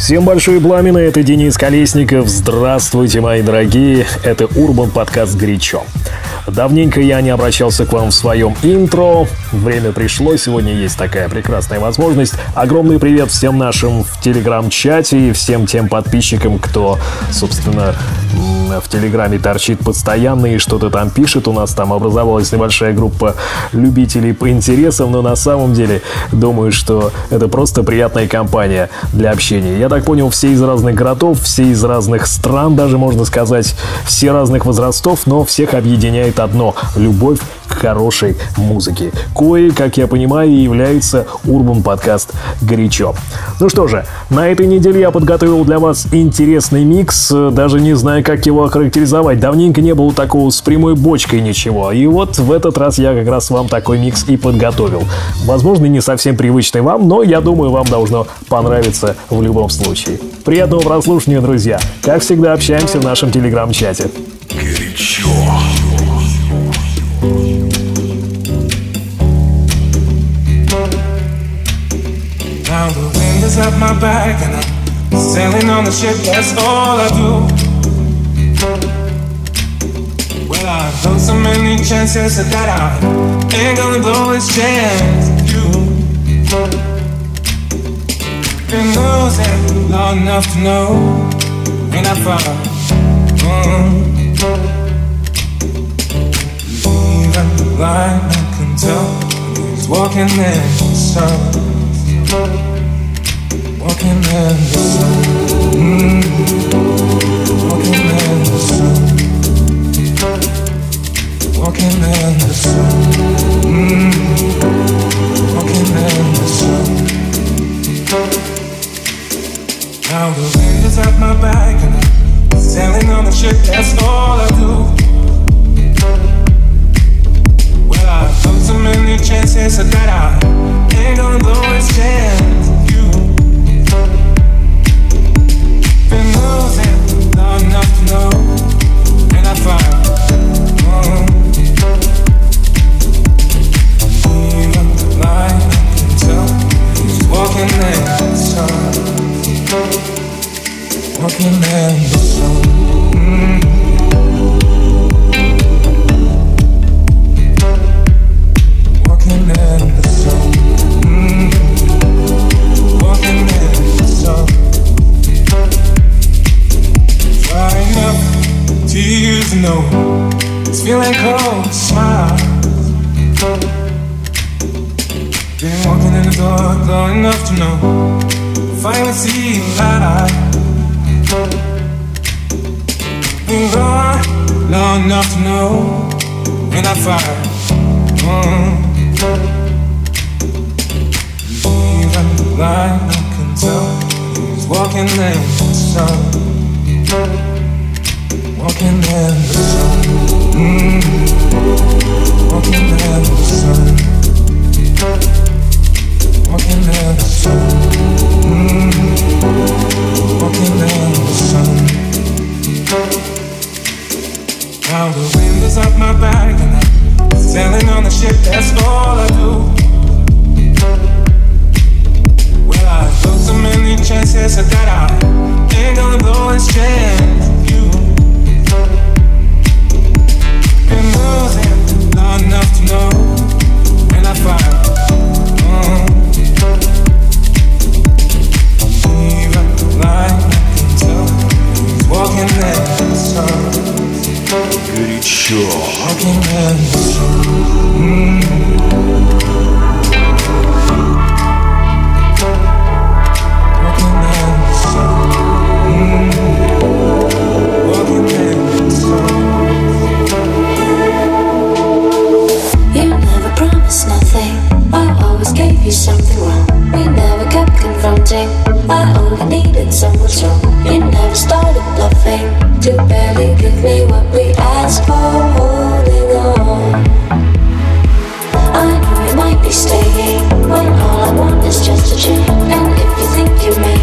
Всем большое пламя, это Денис Колесников. Здравствуйте, мои дорогие. Это Урбан подкаст «Горячо». Давненько я не обращался к вам в своем интро. Время пришло, сегодня есть такая прекрасная возможность. Огромный привет всем нашим в телеграм-чате и всем тем подписчикам, кто, собственно, в Телеграме торчит постоянно и что-то там пишет. У нас там образовалась небольшая группа любителей по интересам, но на самом деле думаю, что это просто приятная компания для общения. Я так понял, все из разных городов, все из разных стран, даже можно сказать, все разных возрастов, но всех объединяет одно – любовь хорошей музыке. Кое, как я понимаю, является Урбан подкаст «Горячо». Ну что же, на этой неделе я подготовил для вас интересный микс, даже не знаю, как его охарактеризовать. Давненько не было такого с прямой бочкой ничего. И вот в этот раз я как раз вам такой микс и подготовил. Возможно, не совсем привычный вам, но я думаю, вам должно понравиться в любом случае. Приятного прослушивания, друзья. Как всегда, общаемся в нашем телеграм-чате. Горячо. Now the wind is at my back and I'm sailing on the ship, that's all I do. Well, I've blown so many chances that I ain't gonna blow this chance. You, been losing long enough to know when I fall. Mm. Even the blind man can tell he's walking in the sun. Chances that I ain't gonna blow this chance. Walking in the sun. Mm. No. It's feeling cold, smile. Been walking in the dark long enough to know. Finally see light. Been gone long enough to know when I fight. Mm. Even the blind man can tell he's walking in the sun. Walking in the sun. Mm. Walking in the sun. Walking in the sun. Mm. Walking in the sun. Now the wind is at my back and I'm sailing on the ship. That's all I do. Well, I so many chances that I ain't gonna blow this chance. Горячо. Walking something wrong. We never kept confronting. I only needed someone strong. You never started bluffing. To barely give me what we asked for, holding on. I know you might be staying when all I want is just a change. And if you think you may.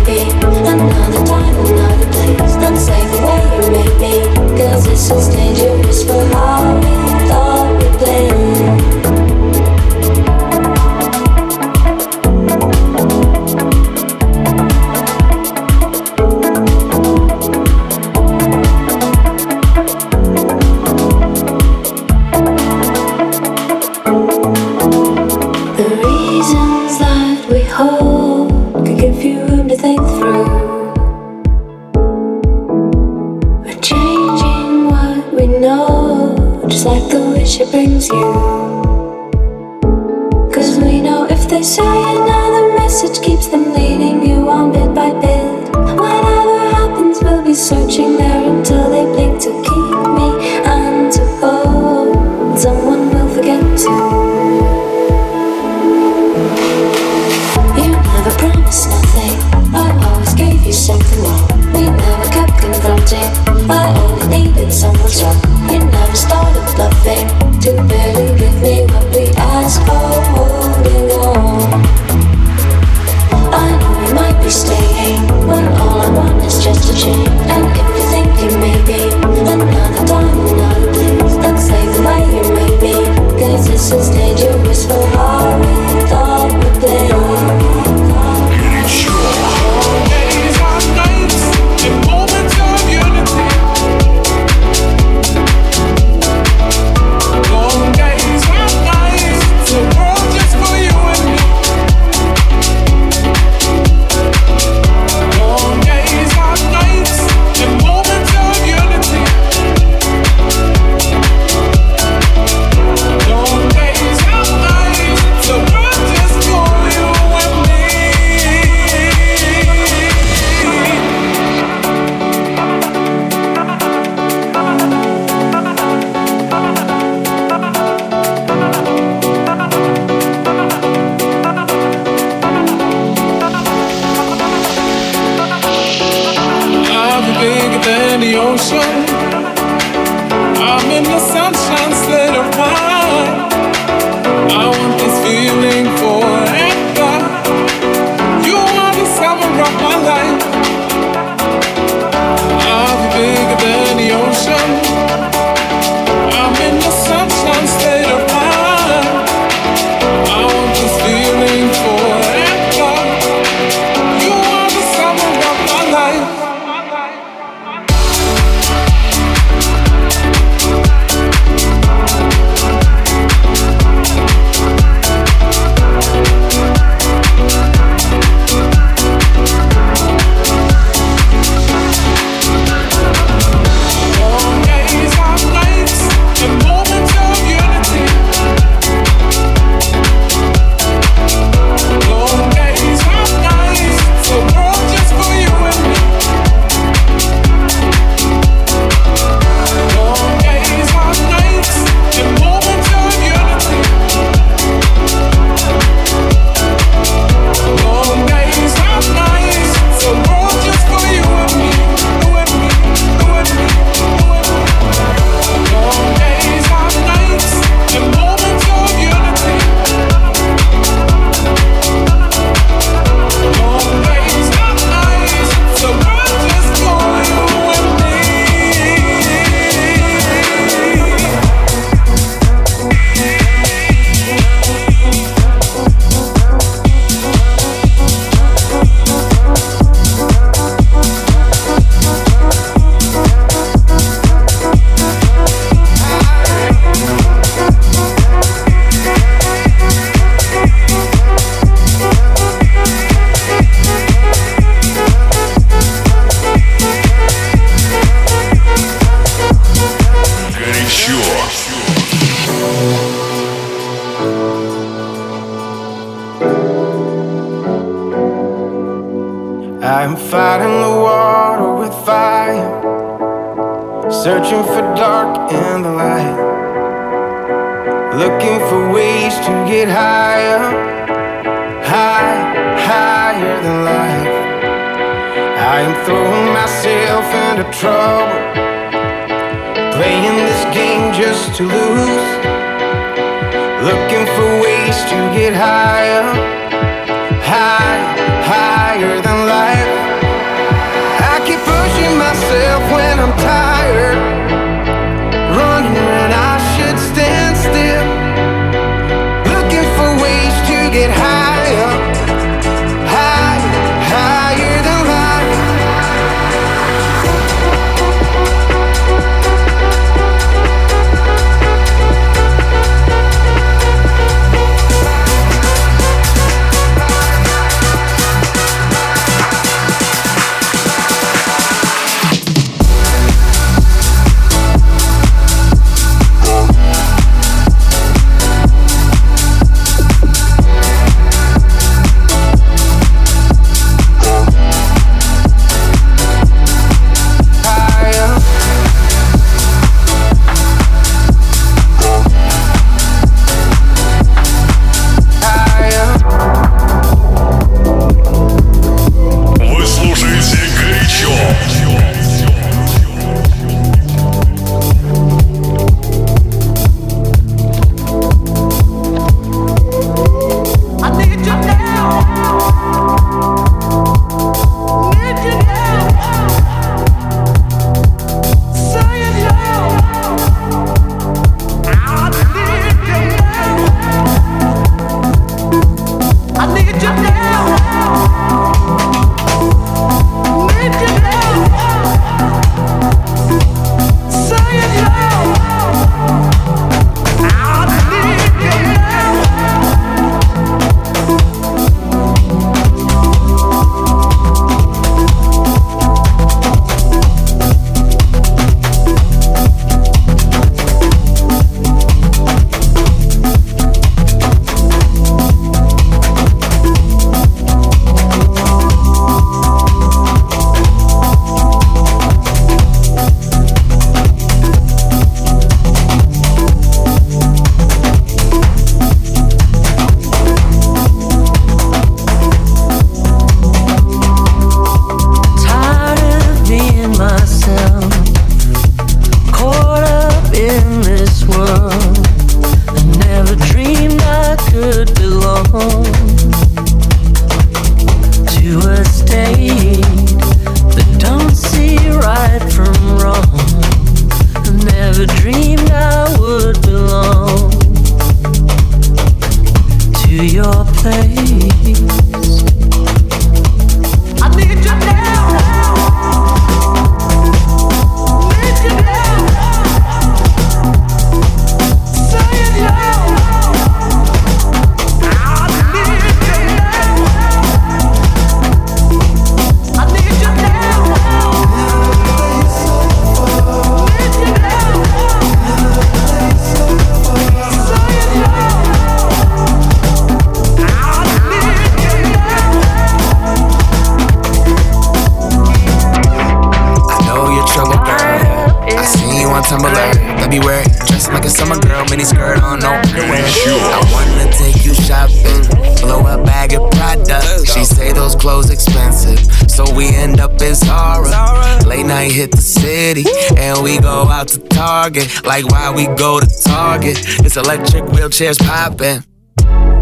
Like why we go to Target. It's electric wheelchairs popping.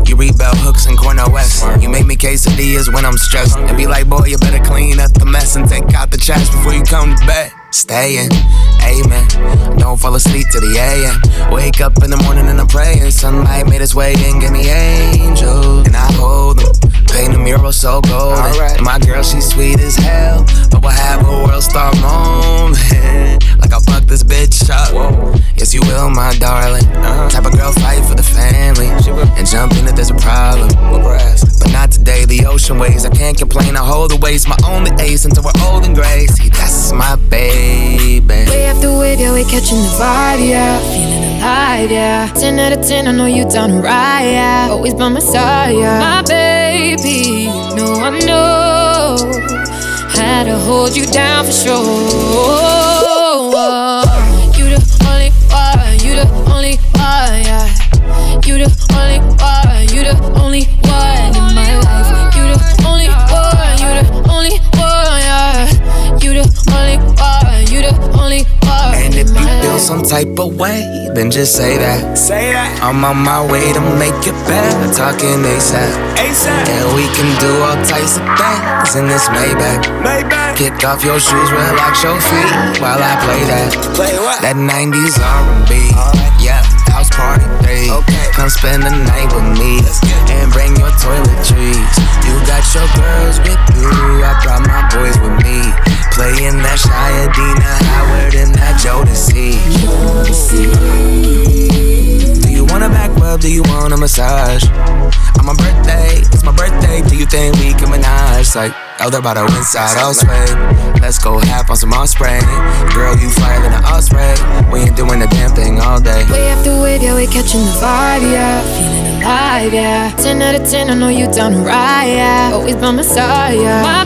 You read bell hooks in Cornel West. You make me quesadillas when I'm stressed. And be like, boy, you better clean up the mess and take out the trash before you come to bed. Staying, amen. Don't fall asleep to the AM. Wake up in the morning and I'm praying. Sunlight made its way in, give me angels. And I hold them. Paint a mural so golden. Right. My girl, she's sweet as hell. But we'll have a world star moment. like I'll fuck this bitch up. Whoa. Yes, you will, my darling. Uh-huh. Type of girl fight for the family. And jump in if there's a problem. But not today, the ocean waves. I can't complain, I hold the waste. My only ace until we're old and gray. See, that's my baby. Wave after wave, yeah, we catching the vibe, yeah. Feeling alive, yeah. 10 out of 10, I know you down to ride, yeah. Always by my side, yeah. My baby. No, I know how to hold you down for sure. You the only one, you the only one, yeah. You the only one, you the only one in my life. You the only one, you the only one. You the only one, you the only one. And if you feel some type of way then just say that. Say that. I'm on my way to make it better. Talking ASAP. ASAP. And we can do all types of things in this Maybach. Maybach. Kick off your shoes, relax your feet while I play that. Play what? That 90s R&B. Right. Yeah, house party three. Okay. Come spend the night with me and bring your toiletries. You got your girls with you. I brought my boys with me. Playing that Shia Dina Howard and that Jodeci. Do you want a back rub? Do you want a massage? On my birthday, it's my birthday. Do you think we can menage? Like, oh, they're about to inside, sway. Let's go half on some spray. Girl, you flyer than an osprey. We ain't doing the damn thing all day. Wave after wave, yeah, we catching the vibe, yeah. Feeling alive, yeah. 10 out of 10, I know you down to ride, yeah. Always by my side, yeah. My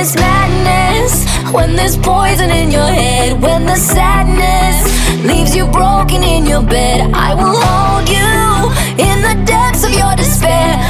This madness, when there's poison in your head, when the sadness leaves you broken in your bed, I will hold you in the depths of your despair.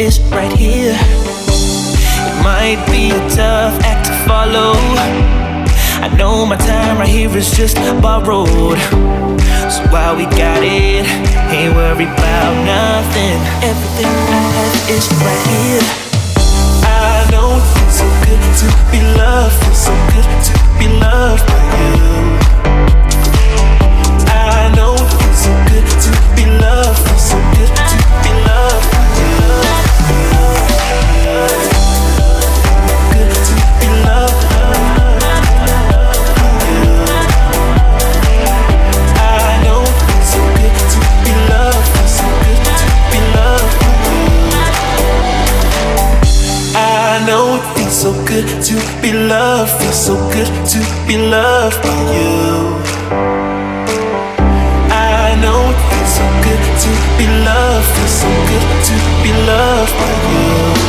Is right here. It might be a tough act to follow. I know my time right here is just borrowed. So while we got it, ain't worried about nothing. Everything I have is right here I know it feels so good to be loved, feels so good to be loved by you. I know it feels so good to be loved, feels so good to be loved so good to be loved, feels so good to be loved by you. I know it feels so good to be loved, feels so good to be loved by you.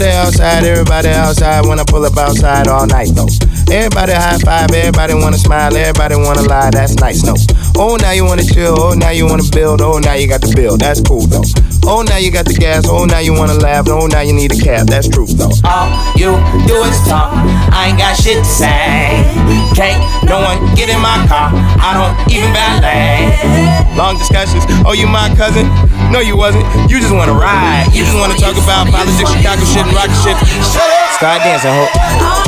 Everybody outside, everybody outside. When I pull up outside all night though. Everybody high five, everybody wanna smile, everybody wanna lie. That's nice, no. Oh, now you wanna chill. Oh, now you wanna build. Oh, now you got the bill. That's cool though. Oh, now you got the gas. Oh, now you wanna laugh. Oh, now you need a cab. That's true though. All you do is talk. I ain't got shit to say. Can't no one get in my car. I don't even valet. Long discussions. Oh, you my cousin? No, you wasn't. You just wanna ride. You just wanna talk about politics, Chicago shit, and rock shit. Shut up. Start dancing, ho.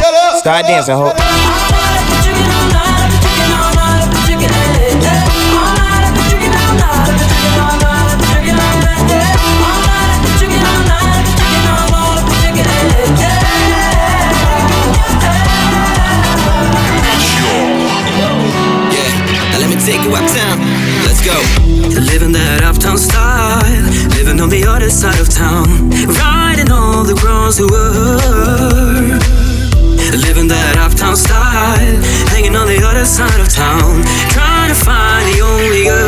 Shut up. Start dancing, ho. take you uptown. Let's go. Living that uptown style, living on the other side of town, riding all the girls who were. Style, hanging on the other side of town, trying to find the only girl.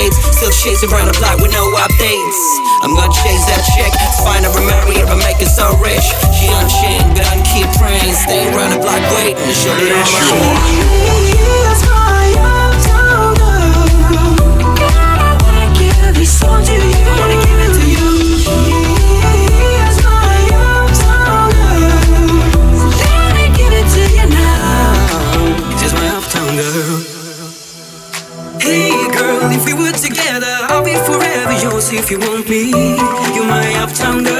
babes. Still chasing around the block with no updates. I'm gonna chase that chick, find her and marry her and make her so rich. She on but I keep praying. Stay around the block waiting, she'll be on my sure. to you if you want me. You might have to.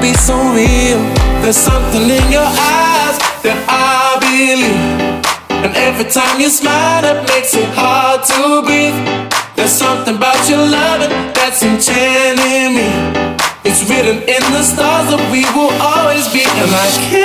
Be so real. There's something in your eyes that I believe. And every time you smile, it makes it hard to breathe. There's something about your loving that's enchanting me. It's written in the stars that we will always be, and I can't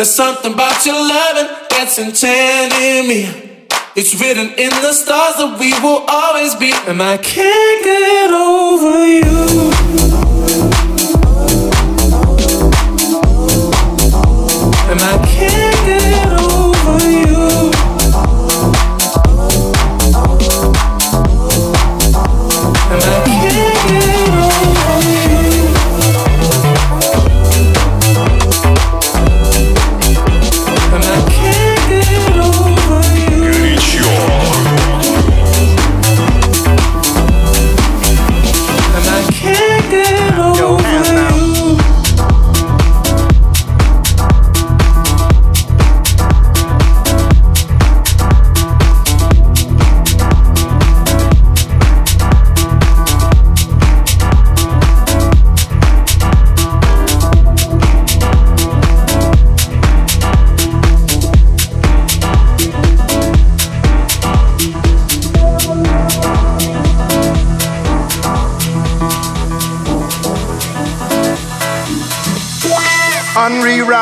There's something about your loving that's enchanting me. It's written in the stars that we will always be. And I can't get over you.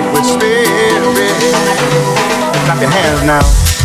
liquid spirit. Clap your hands now.